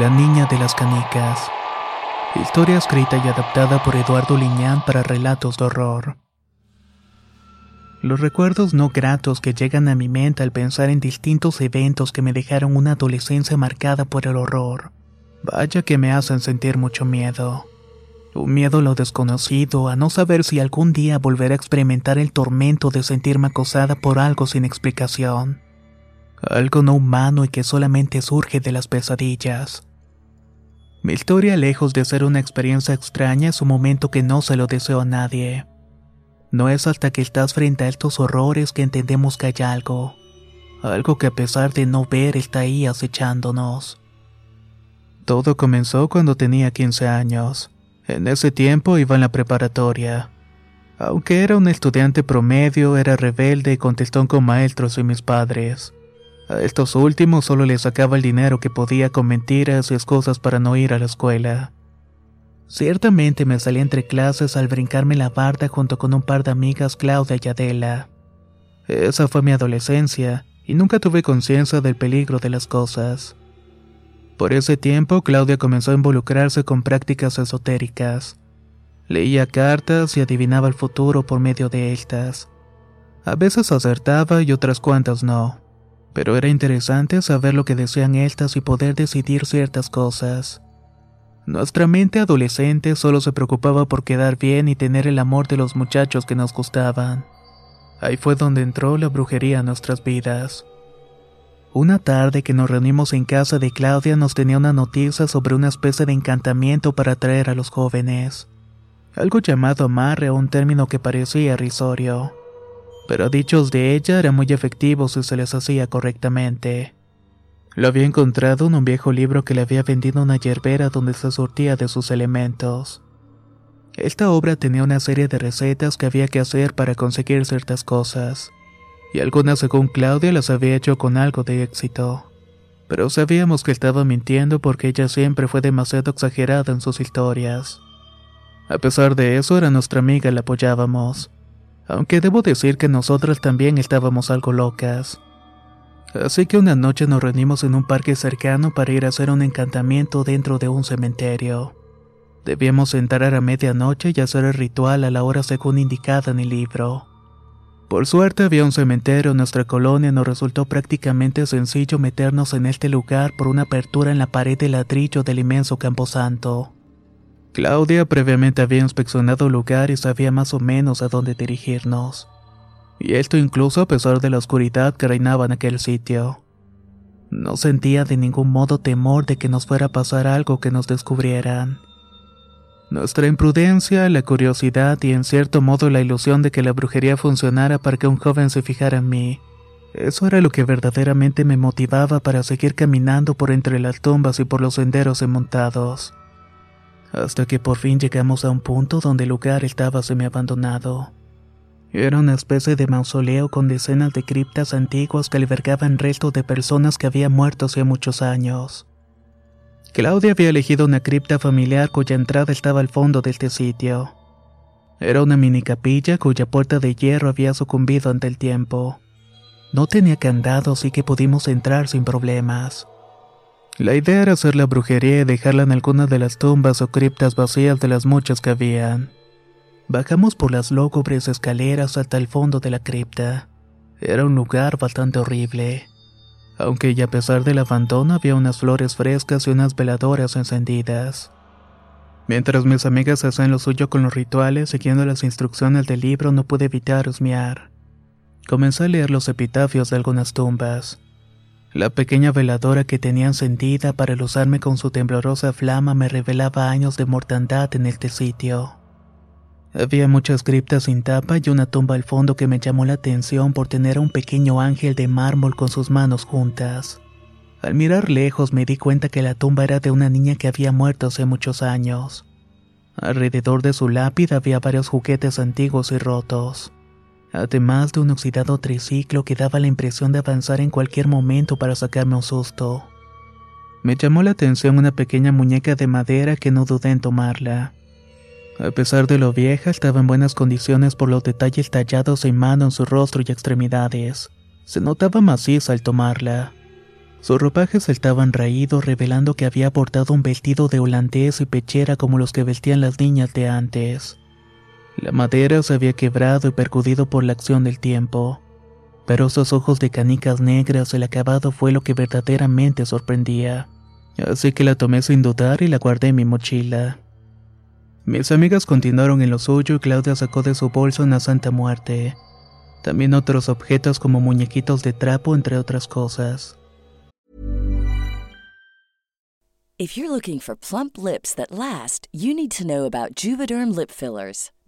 La niña de las canicas. Historia escrita y adaptada por Eduardo Liñán para relatos de horror. Los recuerdos no gratos que llegan a mi mente al pensar en distintos eventos que me dejaron una adolescencia marcada por el horror. Vaya que me hacen sentir mucho miedo. Un miedo a lo desconocido, a no saber si algún día volveré a experimentar el tormento de sentirme acosada por algo sin explicación algo no humano y que solamente surge de las pesadillas. Mi historia, lejos de ser una experiencia extraña, es un momento que no se lo deseo a nadie. No es hasta que estás frente a estos horrores que entendemos que hay algo, algo que a pesar de no ver está ahí acechándonos. Todo comenzó cuando tenía 15 años. En ese tiempo iba en la preparatoria. Aunque era un estudiante promedio, era rebelde y contestó con maestros y mis padres. A estos últimos solo les sacaba el dinero que podía con mentiras y excusas para no ir a la escuela. Ciertamente me salí entre clases al brincarme la barda junto con un par de amigas Claudia y Adela. Esa fue mi adolescencia y nunca tuve conciencia del peligro de las cosas. Por ese tiempo Claudia comenzó a involucrarse con prácticas esotéricas. Leía cartas y adivinaba el futuro por medio de estas. A veces acertaba y otras cuantas no pero era interesante saber lo que decían estas y poder decidir ciertas cosas. Nuestra mente adolescente solo se preocupaba por quedar bien y tener el amor de los muchachos que nos gustaban. Ahí fue donde entró la brujería a nuestras vidas. Una tarde que nos reunimos en casa de Claudia nos tenía una noticia sobre una especie de encantamiento para atraer a los jóvenes. Algo llamado amarre un término que parecía risorio pero dichos de ella eran muy efectivos si se les hacía correctamente. Lo había encontrado en un viejo libro que le había vendido una yerbera donde se surtía de sus elementos. Esta obra tenía una serie de recetas que había que hacer para conseguir ciertas cosas, y algunas según Claudia las había hecho con algo de éxito. Pero sabíamos que estaba mintiendo porque ella siempre fue demasiado exagerada en sus historias. A pesar de eso, era nuestra amiga la apoyábamos aunque debo decir que nosotras también estábamos algo locas. Así que una noche nos reunimos en un parque cercano para ir a hacer un encantamiento dentro de un cementerio. Debíamos entrar a medianoche y hacer el ritual a la hora según indicada en el libro. Por suerte había un cementerio en nuestra colonia y nos resultó prácticamente sencillo meternos en este lugar por una apertura en la pared de ladrillo del inmenso camposanto. Claudia previamente había inspeccionado el lugar y sabía más o menos a dónde dirigirnos. Y esto incluso a pesar de la oscuridad que reinaba en aquel sitio. No sentía de ningún modo temor de que nos fuera a pasar algo que nos descubrieran. Nuestra imprudencia, la curiosidad y en cierto modo la ilusión de que la brujería funcionara para que un joven se fijara en mí. Eso era lo que verdaderamente me motivaba para seguir caminando por entre las tumbas y por los senderos enmontados hasta que por fin llegamos a un punto donde el lugar estaba semi-abandonado. Era una especie de mausoleo con decenas de criptas antiguas que albergaban restos de personas que habían muerto hace muchos años. Claudia había elegido una cripta familiar cuya entrada estaba al fondo de este sitio. Era una mini capilla cuya puerta de hierro había sucumbido ante el tiempo. No tenía candado, así que pudimos entrar sin problemas. La idea era hacer la brujería y dejarla en alguna de las tumbas o criptas vacías de las muchas que habían. Bajamos por las lúgubres escaleras hasta el fondo de la cripta. Era un lugar bastante horrible. Aunque y a pesar del abandono había unas flores frescas y unas veladoras encendidas. Mientras mis amigas hacían lo suyo con los rituales, siguiendo las instrucciones del libro, no pude evitar husmear. Comencé a leer los epitafios de algunas tumbas. La pequeña veladora que tenía encendida para ilusarme con su temblorosa flama me revelaba años de mortandad en este sitio. Había muchas criptas sin tapa y una tumba al fondo que me llamó la atención por tener a un pequeño ángel de mármol con sus manos juntas. Al mirar lejos me di cuenta que la tumba era de una niña que había muerto hace muchos años. Alrededor de su lápida había varios juguetes antiguos y rotos, además de un oxidado triciclo que daba la impresión de avanzar en cualquier momento para sacarme un susto. Me llamó la atención una pequeña muñeca de madera que no dudé en tomarla. A pesar de lo vieja, estaba en buenas condiciones por los detalles tallados en mano en su rostro y extremidades. Se notaba maciza al tomarla. Sus ropajes estaban raídos, revelando que había portado un vestido de holandés y pechera como los que vestían las niñas de antes. La madera se había quebrado y percudido por la acción del tiempo, pero esos ojos de canicas negras, el acabado fue lo que verdaderamente sorprendía. Así que la tomé sin dudar y la guardé en mi mochila. Mis amigas continuaron en lo suyo y Claudia sacó de su bolso una santa muerte. También otros objetos como muñequitos de trapo, entre otras cosas. If you're looking for plump lips that last, you need to know about Juvederm lip fillers.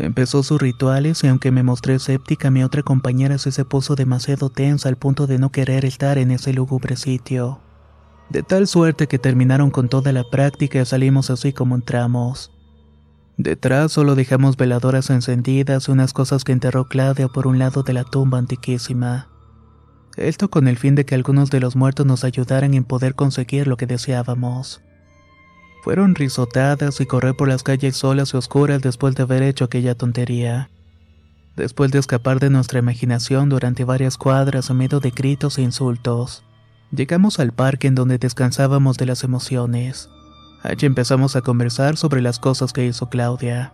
Empezó sus rituales y aunque me mostré escéptica, mi otra compañera se puso demasiado tensa al punto de no querer estar en ese lúgubre sitio. De tal suerte que terminaron con toda la práctica y salimos así como entramos. Detrás solo dejamos veladoras encendidas y unas cosas que enterró Claudia por un lado de la tumba antiquísima. Esto con el fin de que algunos de los muertos nos ayudaran en poder conseguir lo que deseábamos. Fueron risotadas y correr por las calles solas y oscuras después de haber hecho aquella tontería. Después de escapar de nuestra imaginación durante varias cuadras a medio de gritos e insultos, llegamos al parque en donde descansábamos de las emociones. Allí empezamos a conversar sobre las cosas que hizo Claudia.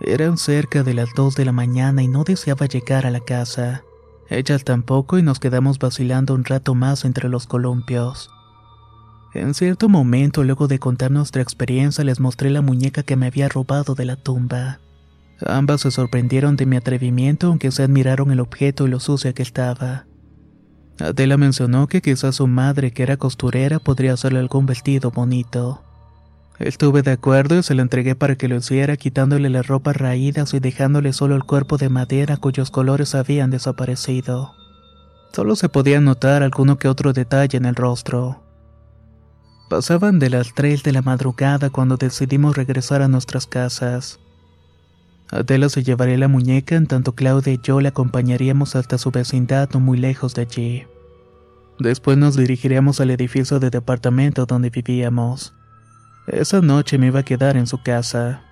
Eran cerca de las 2 de la mañana y no deseaba llegar a la casa. Ellas tampoco y nos quedamos vacilando un rato más entre los columpios. En cierto momento, luego de contar nuestra experiencia, les mostré la muñeca que me había robado de la tumba. Ambas se sorprendieron de mi atrevimiento, aunque se admiraron el objeto y lo sucia que estaba. Adela mencionó que quizás su madre, que era costurera, podría hacerle algún vestido bonito. Estuve de acuerdo y se lo entregué para que lo hiciera, quitándole las ropas raídas y dejándole solo el cuerpo de madera cuyos colores habían desaparecido. Solo se podía notar alguno que otro detalle en el rostro. Pasaban de las 3 de la madrugada cuando decidimos regresar a nuestras casas. Adela se llevaría la muñeca en tanto Claudia y yo la acompañaríamos hasta su vecindad no muy lejos de allí. Después nos dirigiríamos al edificio de departamento donde vivíamos. Esa noche me iba a quedar en su casa.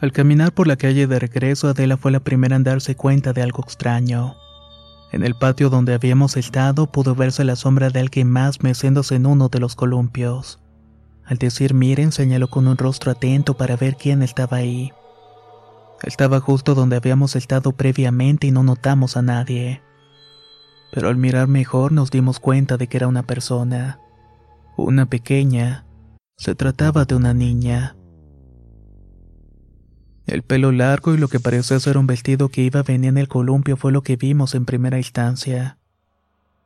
Al caminar por la calle de regreso, Adela fue la primera en darse cuenta de algo extraño. En el patio donde habíamos estado pudo verse la sombra de alguien más meciéndose en uno de los columpios. Al decir miren, señaló con un rostro atento para ver quién estaba ahí. Estaba justo donde habíamos estado previamente y no notamos a nadie. Pero al mirar mejor nos dimos cuenta de que era una persona. Una pequeña. Se trataba de una niña. El pelo largo y lo que parecía ser un vestido que iba a venir en el columpio fue lo que vimos en primera instancia.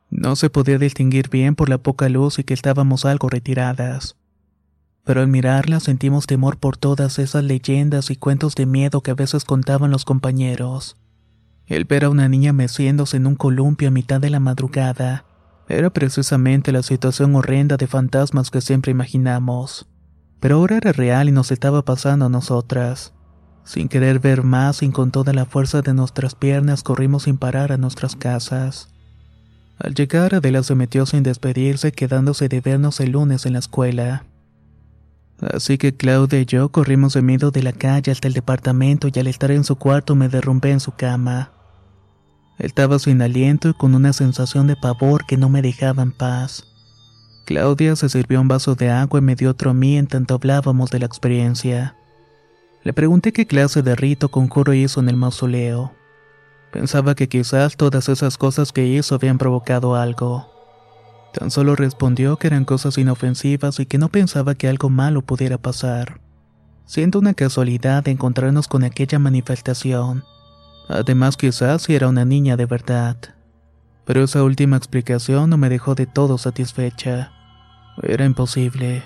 No se podía distinguir bien por la poca luz y que estábamos algo retiradas pero al mirarla sentimos temor por todas esas leyendas y cuentos de miedo que a veces contaban los compañeros. El ver a una niña meciéndose en un columpio a mitad de la madrugada era precisamente la situación horrenda de fantasmas que siempre imaginamos. Pero ahora era real y nos estaba pasando a nosotras. Sin querer ver más y con toda la fuerza de nuestras piernas corrimos sin parar a nuestras casas. Al llegar Adela se metió sin despedirse quedándose de vernos el lunes en la escuela. Así que Claudia y yo corrimos de miedo de la calle hasta el departamento y al estar en su cuarto me derrumbé en su cama. Estaba sin aliento y con una sensación de pavor que no me dejaba en paz. Claudia se sirvió un vaso de agua y me dio otro a mí en tanto hablábamos de la experiencia. Le pregunté qué clase de rito conjuro hizo en el mausoleo. Pensaba que quizás todas esas cosas que hizo habían provocado algo. Tan solo respondió que eran cosas inofensivas y que no pensaba que algo malo pudiera pasar. Siendo una casualidad encontrarnos con aquella manifestación. Además quizás si era una niña de verdad. Pero esa última explicación no me dejó de todo satisfecha. Era imposible.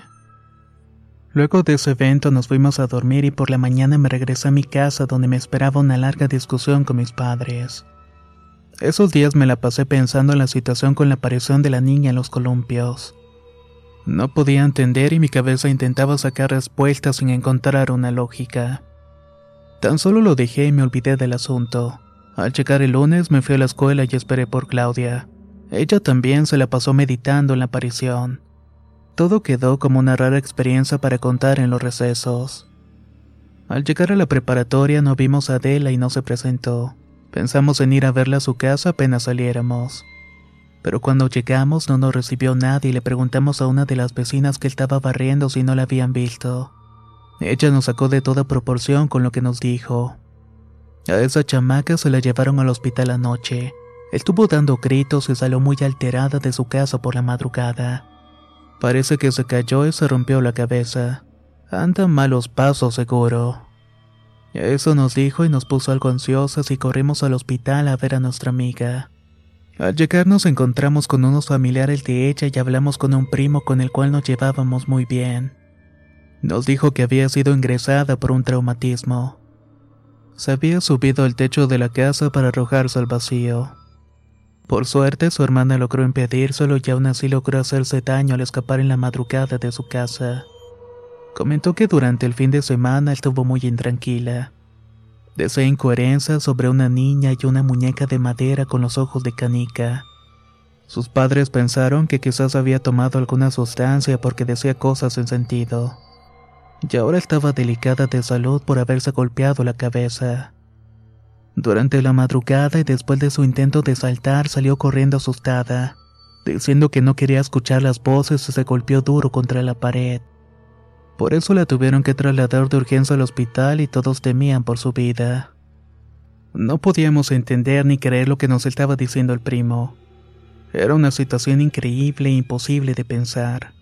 Luego de ese evento nos fuimos a dormir y por la mañana me regresé a mi casa donde me esperaba una larga discusión con mis padres. Esos días me la pasé pensando en la situación con la aparición de la niña en los columpios. No podía entender y mi cabeza intentaba sacar respuestas sin encontrar una lógica. Tan solo lo dejé y me olvidé del asunto. Al llegar el lunes me fui a la escuela y esperé por Claudia. Ella también se la pasó meditando en la aparición. Todo quedó como una rara experiencia para contar en los recesos. Al llegar a la preparatoria no vimos a Adela y no se presentó. Pensamos en ir a verla a su casa apenas saliéramos. Pero cuando llegamos no nos recibió nadie y le preguntamos a una de las vecinas que estaba barriendo si no la habían visto. Ella nos sacó de toda proporción con lo que nos dijo. A esa chamaca se la llevaron al hospital anoche. Estuvo dando gritos y salió muy alterada de su casa por la madrugada. Parece que se cayó y se rompió la cabeza. Anda malos pasos seguro. Eso nos dijo y nos puso algo ansiosas y corrimos al hospital a ver a nuestra amiga. Al llegar nos encontramos con unos familiares de ella y hablamos con un primo con el cual nos llevábamos muy bien. Nos dijo que había sido ingresada por un traumatismo. Se había subido al techo de la casa para arrojarse al vacío. Por suerte su hermana logró impedírselo y aún así logró hacerse daño al escapar en la madrugada de su casa. Comentó que durante el fin de semana estuvo muy intranquila. Desea incoherencia sobre una niña y una muñeca de madera con los ojos de canica. Sus padres pensaron que quizás había tomado alguna sustancia porque decía cosas sin sentido. Y ahora estaba delicada de salud por haberse golpeado la cabeza. Durante la madrugada y después de su intento de saltar salió corriendo asustada, diciendo que no quería escuchar las voces y se golpeó duro contra la pared. Por eso la tuvieron que trasladar de urgencia al hospital y todos temían por su vida. No podíamos entender ni creer lo que nos estaba diciendo el primo. Era una situación increíble e imposible de pensar.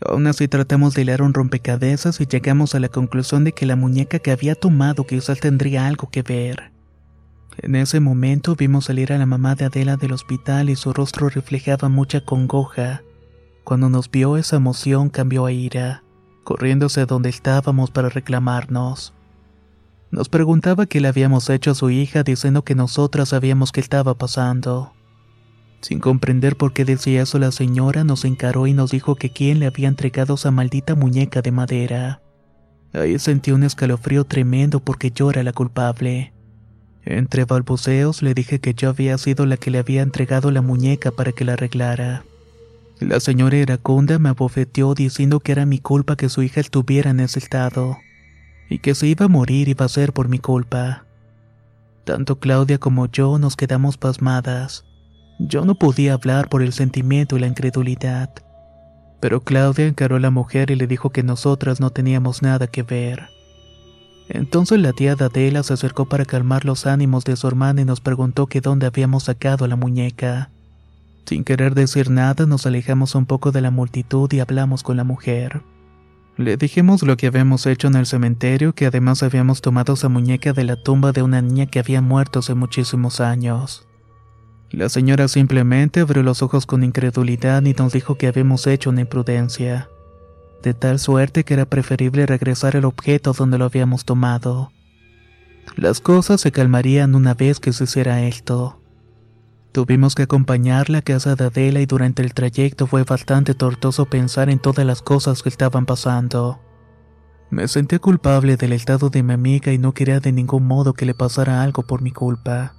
Aún así tratamos de hilar un rompecabezas y llegamos a la conclusión de que la muñeca que había tomado quizás tendría algo que ver. En ese momento vimos salir a la mamá de Adela del hospital y su rostro reflejaba mucha congoja. Cuando nos vio esa emoción cambió a ira corriéndose a donde estábamos para reclamarnos. Nos preguntaba qué le habíamos hecho a su hija diciendo que nosotras sabíamos qué estaba pasando. Sin comprender por qué decía eso la señora nos encaró y nos dijo que quién le había entregado esa maldita muñeca de madera. Ahí sentí un escalofrío tremendo porque yo era la culpable. Entre balbuceos le dije que yo había sido la que le había entregado la muñeca para que la arreglara. La señora iracunda me abofeteó diciendo que era mi culpa que su hija estuviera en ese estado, y que se iba a morir iba a ser por mi culpa. Tanto Claudia como yo nos quedamos pasmadas. Yo no podía hablar por el sentimiento y la incredulidad. Pero Claudia encaró a la mujer y le dijo que nosotras no teníamos nada que ver. Entonces la tía Adela se acercó para calmar los ánimos de su hermana y nos preguntó que dónde habíamos sacado la muñeca. Sin querer decir nada, nos alejamos un poco de la multitud y hablamos con la mujer. Le dijimos lo que habíamos hecho en el cementerio, que además habíamos tomado esa muñeca de la tumba de una niña que había muerto hace muchísimos años. La señora simplemente abrió los ojos con incredulidad y nos dijo que habíamos hecho una imprudencia de tal suerte que era preferible regresar el objeto donde lo habíamos tomado. Las cosas se calmarían una vez que se hiciera esto. Tuvimos que acompañarla a casa de Adela y durante el trayecto fue bastante tortuoso pensar en todas las cosas que estaban pasando. Me sentí culpable del estado de mi amiga y no quería de ningún modo que le pasara algo por mi culpa.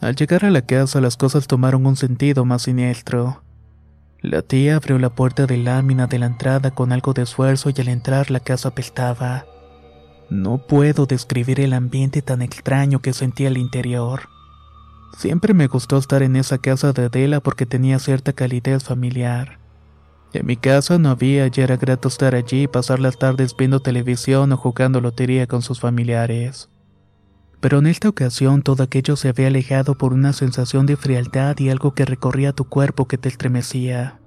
Al llegar a la casa las cosas tomaron un sentido más siniestro. La tía abrió la puerta de lámina de la entrada con algo de esfuerzo y al entrar la casa apestaba. No puedo describir el ambiente tan extraño que sentí al interior. Siempre me gustó estar en esa casa de Adela porque tenía cierta calidez familiar. En mi casa no había y era grato estar allí y pasar las tardes viendo televisión o jugando lotería con sus familiares. Pero en esta ocasión todo aquello se había alejado por una sensación de frialdad y algo que recorría tu cuerpo que te estremecía.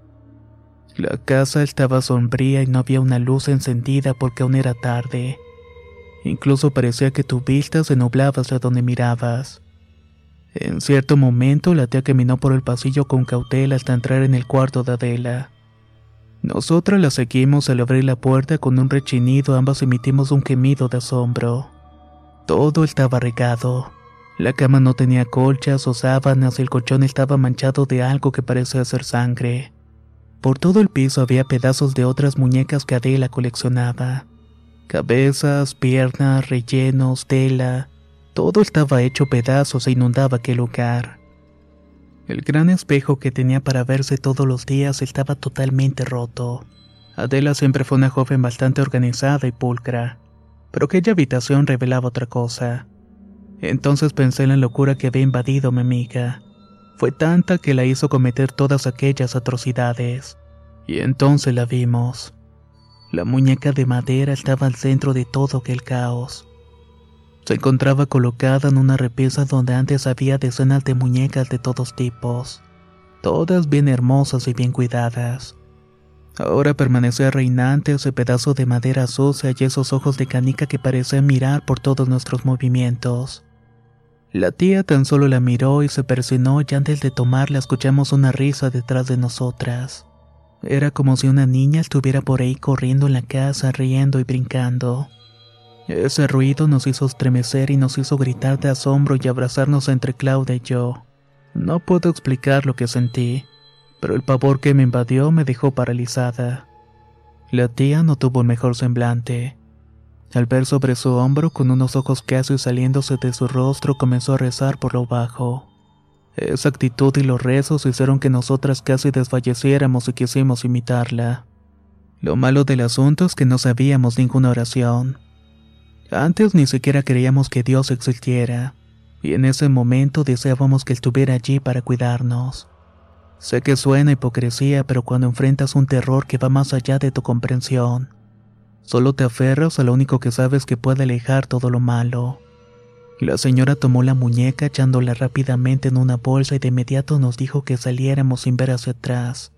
La casa estaba sombría y no había una luz encendida porque aún era tarde. Incluso parecía que tu vista se nublaba hacia donde mirabas. En cierto momento la tía caminó por el pasillo con cautela hasta entrar en el cuarto de Adela. Nosotras la seguimos al abrir la puerta con un rechinido, ambas emitimos un gemido de asombro. Todo estaba regado. La cama no tenía colchas o sábanas el colchón estaba manchado de algo que parecía ser sangre. Por todo el piso había pedazos de otras muñecas que Adela coleccionaba. Cabezas, piernas, rellenos, tela. Todo estaba hecho pedazos e inundaba aquel lugar. El gran espejo que tenía para verse todos los días estaba totalmente roto. Adela siempre fue una joven bastante organizada y pulcra pero aquella habitación revelaba otra cosa. Entonces pensé en la locura que había invadido a mi amiga. Fue tanta que la hizo cometer todas aquellas atrocidades. Y entonces la vimos. La muñeca de madera estaba al centro de todo aquel caos. Se encontraba colocada en una repisa donde antes había decenas de muñecas de todos tipos, todas bien hermosas y bien cuidadas. Ahora permanecía reinante ese pedazo de madera sucia y esos ojos de canica que parecían mirar por todos nuestros movimientos. La tía tan solo la miró y se persinó y antes de tomarla escuchamos una risa detrás de nosotras. Era como si una niña estuviera por ahí corriendo en la casa, riendo y brincando. Ese ruido nos hizo estremecer y nos hizo gritar de asombro y abrazarnos entre Claudia y yo. No puedo explicar lo que sentí pero el pavor que me invadió me dejó paralizada. La tía no tuvo el mejor semblante. Al ver sobre su hombro, con unos ojos casi saliéndose de su rostro, comenzó a rezar por lo bajo. Esa actitud y los rezos hicieron que nosotras casi desfalleciéramos y quisimos imitarla. Lo malo del asunto es que no sabíamos ninguna oración. Antes ni siquiera creíamos que Dios existiera, y en ese momento deseábamos que estuviera allí para cuidarnos. Sé que suena hipocresía, pero cuando enfrentas un terror que va más allá de tu comprensión, solo te aferras a lo único que sabes que puede alejar todo lo malo. La señora tomó la muñeca echándola rápidamente en una bolsa y de inmediato nos dijo que saliéramos sin ver hacia atrás.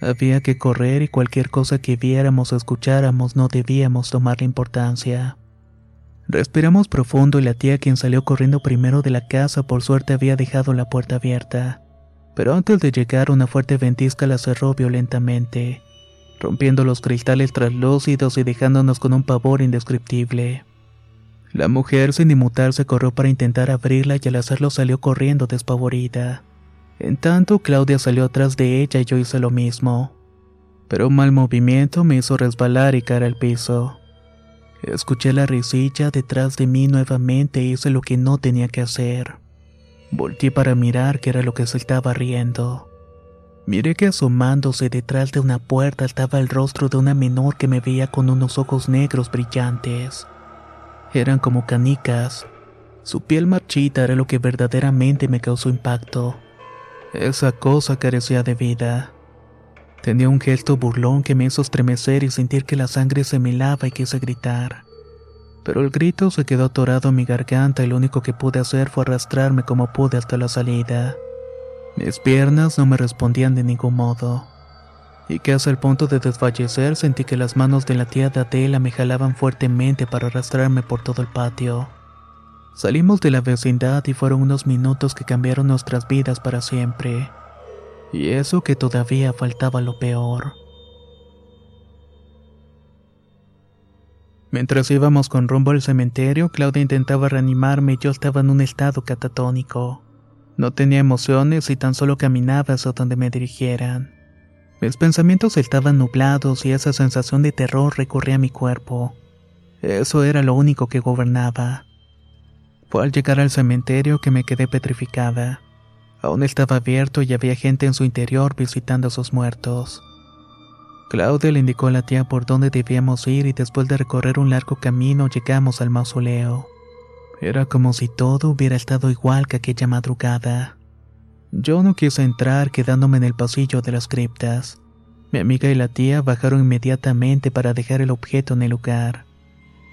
Había que correr y cualquier cosa que viéramos o escucháramos no debíamos tomarle importancia. Respiramos profundo y la tía quien salió corriendo primero de la casa por suerte había dejado la puerta abierta pero antes de llegar una fuerte ventisca la cerró violentamente, rompiendo los cristales traslúcidos y dejándonos con un pavor indescriptible. La mujer sin inmutarse corrió para intentar abrirla y al hacerlo salió corriendo despavorida. En tanto, Claudia salió atrás de ella y yo hice lo mismo. Pero un mal movimiento me hizo resbalar y caer al piso. Escuché la risilla detrás de mí nuevamente e hice lo que no tenía que hacer. Volté para mirar qué era lo que se estaba riendo. Miré que asomándose detrás de una puerta estaba el rostro de una menor que me veía con unos ojos negros brillantes. Eran como canicas. Su piel marchita era lo que verdaderamente me causó impacto. Esa cosa carecía de vida. Tenía un gesto burlón que me hizo estremecer y sentir que la sangre se me helaba y quise gritar. Pero el grito se quedó atorado en mi garganta y lo único que pude hacer fue arrastrarme como pude hasta la salida. Mis piernas no me respondían de ningún modo. Y que hasta el punto de desfallecer sentí que las manos de la tía de Adela me jalaban fuertemente para arrastrarme por todo el patio. Salimos de la vecindad y fueron unos minutos que cambiaron nuestras vidas para siempre. Y eso que todavía faltaba lo peor. Mientras íbamos con rumbo al cementerio, Claudia intentaba reanimarme y yo estaba en un estado catatónico. No tenía emociones y tan solo caminaba hacia donde me dirigieran. Mis pensamientos estaban nublados y esa sensación de terror recorría mi cuerpo. Eso era lo único que gobernaba. Fue al llegar al cementerio que me quedé petrificada. Aún estaba abierto y había gente en su interior visitando a sus muertos. Claudia le indicó a la tía por dónde debíamos ir y después de recorrer un largo camino llegamos al mausoleo. Era como si todo hubiera estado igual que aquella madrugada. Yo no quise entrar quedándome en el pasillo de las criptas. Mi amiga y la tía bajaron inmediatamente para dejar el objeto en el lugar.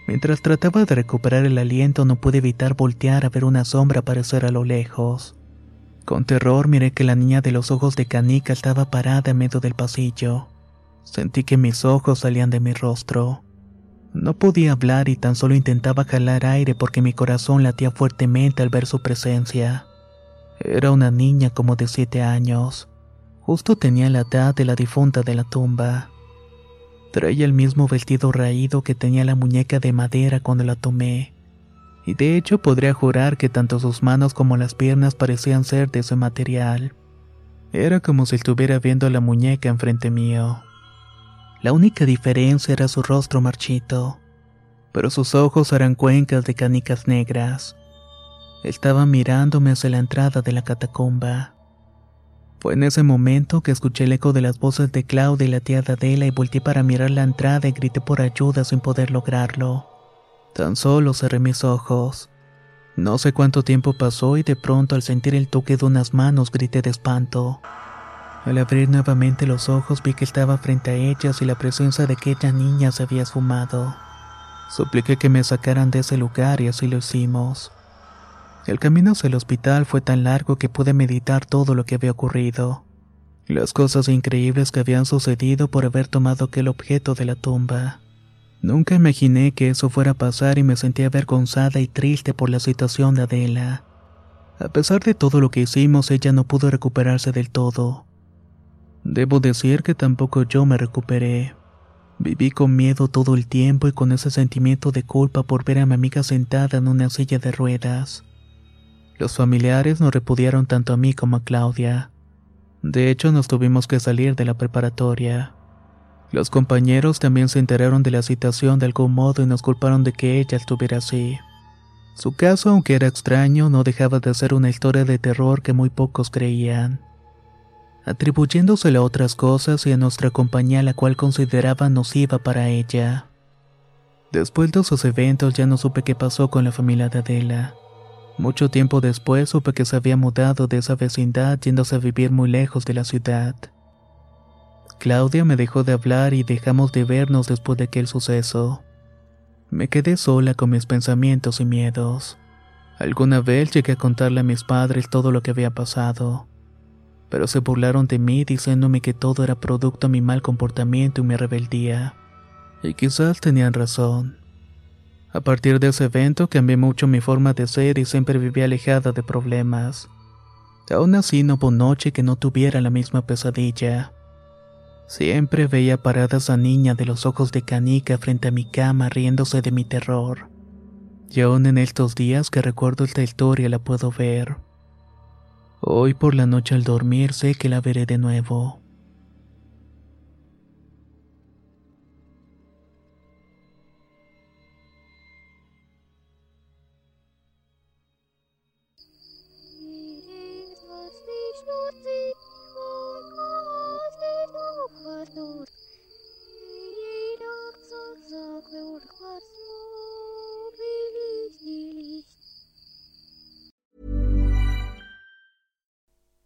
Mientras trataba de recuperar el aliento no pude evitar voltear a ver una sombra aparecer a lo lejos. Con terror miré que la niña de los ojos de canica estaba parada en medio del pasillo. Sentí que mis ojos salían de mi rostro. No podía hablar y tan solo intentaba jalar aire porque mi corazón latía fuertemente al ver su presencia. Era una niña como de siete años. Justo tenía la edad de la difunta de la tumba. Traía el mismo vestido raído que tenía la muñeca de madera cuando la tomé y de hecho podría jurar que tanto sus manos como las piernas parecían ser de ese material. Era como si estuviera viendo la muñeca enfrente mío. La única diferencia era su rostro marchito, pero sus ojos eran cuencas de canicas negras. Estaba mirándome hacia la entrada de la catacumba. Fue en ese momento que escuché el eco de las voces de Claudia y la tía de Adela y volteé para mirar la entrada y grité por ayuda sin poder lograrlo. Tan solo cerré mis ojos. No sé cuánto tiempo pasó y de pronto al sentir el toque de unas manos grité de espanto. Al abrir nuevamente los ojos vi que estaba frente a ellas y la presencia de aquella niña se había esfumado. Supliqué que me sacaran de ese lugar y así lo hicimos. El camino hacia el hospital fue tan largo que pude meditar todo lo que había ocurrido. Las cosas increíbles que habían sucedido por haber tomado aquel objeto de la tumba. Nunca imaginé que eso fuera a pasar y me sentía avergonzada y triste por la situación de Adela. A pesar de todo lo que hicimos, ella no pudo recuperarse del todo. Debo decir que tampoco yo me recuperé. Viví con miedo todo el tiempo y con ese sentimiento de culpa por ver a mi amiga sentada en una silla de ruedas. Los familiares nos repudiaron tanto a mí como a Claudia. De hecho, nos tuvimos que salir de la preparatoria. Los compañeros también se enteraron de la situación de algún modo y nos culparon de que ella estuviera así. Su caso, aunque era extraño, no dejaba de ser una historia de terror que muy pocos creían, atribuyéndosela a otras cosas y a nuestra compañía la cual consideraba nociva para ella. Después de esos eventos ya no supe qué pasó con la familia de Adela. Mucho tiempo después supe que se había mudado de esa vecindad yéndose a vivir muy lejos de la ciudad. Claudia me dejó de hablar y dejamos de vernos después de aquel suceso. Me quedé sola con mis pensamientos y miedos. Alguna vez llegué a contarle a mis padres todo lo que había pasado, pero se burlaron de mí diciéndome que todo era producto de mi mal comportamiento y mi rebeldía. Y quizás tenían razón. A partir de ese evento cambié mucho mi forma de ser y siempre viví alejada de problemas. Aún así no hubo noche que no tuviera la misma pesadilla. Siempre veía parada esa niña de los ojos de canica frente a mi cama riéndose de mi terror. Y aún en estos días que recuerdo esta historia la puedo ver. Hoy por la noche al dormir sé que la veré de nuevo.